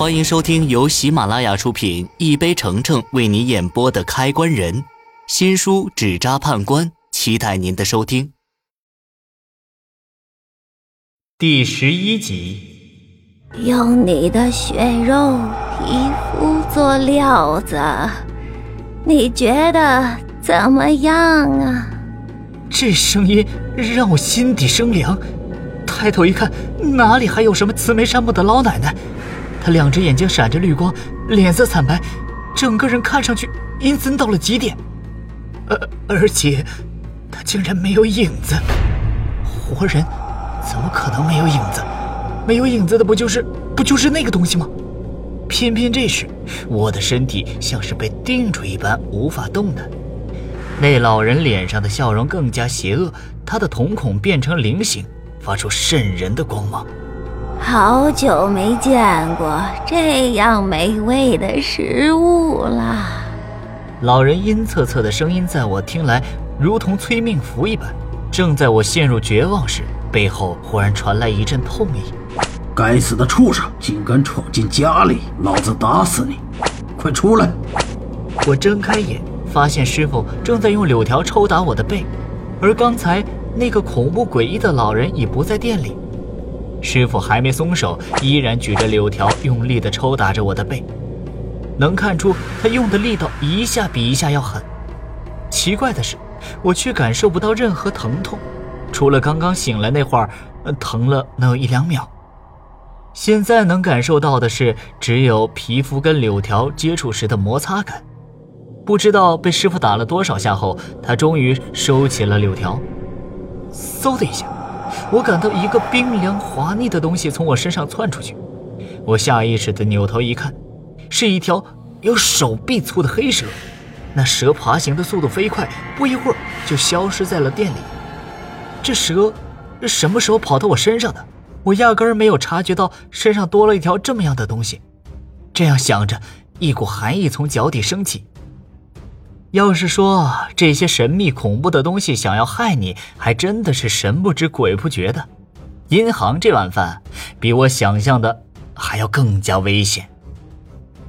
欢迎收听由喜马拉雅出品、一杯橙橙为你演播的《开关人》新书《纸扎判官》，期待您的收听。第十一集，用你的血肉皮肤做料子，你觉得怎么样啊？这声音让我心底生凉。抬头一看，哪里还有什么慈眉善目的老奶奶？他两只眼睛闪着绿光，脸色惨白，整个人看上去阴森到了极点。而而且，他竟然没有影子。活人怎么可能没有影子？没有影子的不就是不就是那个东西吗？偏偏这时，我的身体像是被定住一般，无法动弹。那老人脸上的笑容更加邪恶，他的瞳孔变成菱形。发出渗人的光芒。好久没见过这样美味的食物了。老人阴恻恻的声音在我听来如同催命符一般。正在我陷入绝望时，背后忽然传来一阵痛意。该死的畜生，竟敢闯进家里！老子打死你！快出来！我睁开眼，发现师傅正在用柳条抽打我的背，而刚才。那个恐怖诡异的老人已不在店里，师傅还没松手，依然举着柳条用力地抽打着我的背。能看出他用的力道一下比一下要狠。奇怪的是，我却感受不到任何疼痛，除了刚刚醒来那会儿，疼了能有一两秒。现在能感受到的是，只有皮肤跟柳条接触时的摩擦感。不知道被师傅打了多少下后，他终于收起了柳条。嗖的一下，我感到一个冰凉滑腻的东西从我身上窜出去。我下意识地扭头一看，是一条有手臂粗的黑蛇。那蛇爬行的速度飞快，不一会儿就消失在了店里。这蛇什么时候跑到我身上的？我压根儿没有察觉到身上多了一条这么样的东西。这样想着，一股寒意从脚底升起。要是说这些神秘恐怖的东西想要害你，还真的是神不知鬼不觉的。银行这碗饭比我想象的还要更加危险。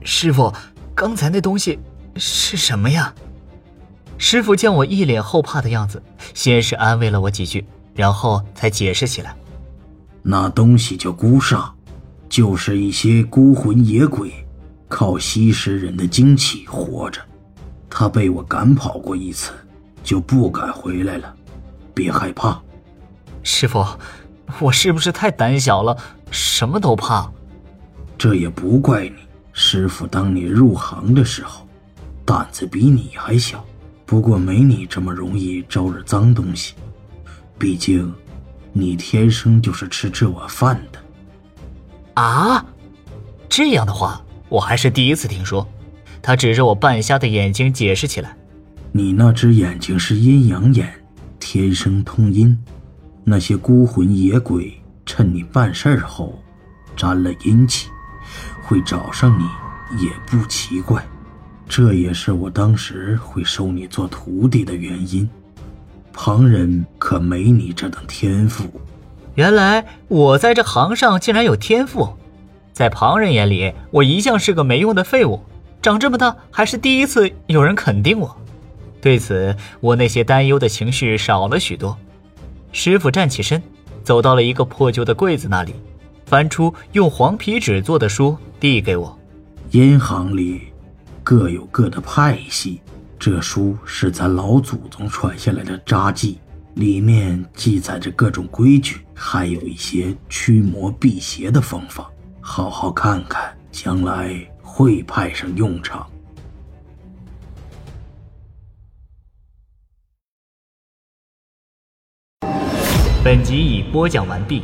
师傅，刚才那东西是什么呀？师傅见我一脸后怕的样子，先是安慰了我几句，然后才解释起来：那东西叫孤煞，就是一些孤魂野鬼，靠吸食人的精气活着。他被我赶跑过一次，就不敢回来了。别害怕，师傅，我是不是太胆小了？什么都怕。这也不怪你。师傅当你入行的时候，胆子比你还小，不过没你这么容易招惹脏东西。毕竟，你天生就是吃这碗饭的。啊，这样的话，我还是第一次听说。他指着我半瞎的眼睛解释起来：“你那只眼睛是阴阳眼，天生通阴。那些孤魂野鬼趁你办事后，沾了阴气，会找上你也不奇怪。这也是我当时会收你做徒弟的原因。旁人可没你这等天赋。原来我在这行上竟然有天赋，在旁人眼里，我一向是个没用的废物。”长这么大还是第一次有人肯定我，对此我那些担忧的情绪少了许多。师傅站起身，走到了一个破旧的柜子那里，翻出用黄皮纸做的书递给我。银行里各有各的派系，这书是咱老祖宗传下来的札记，里面记载着各种规矩，还有一些驱魔辟邪的方法，好好看看，将来。会派上用场。本集已播讲完毕。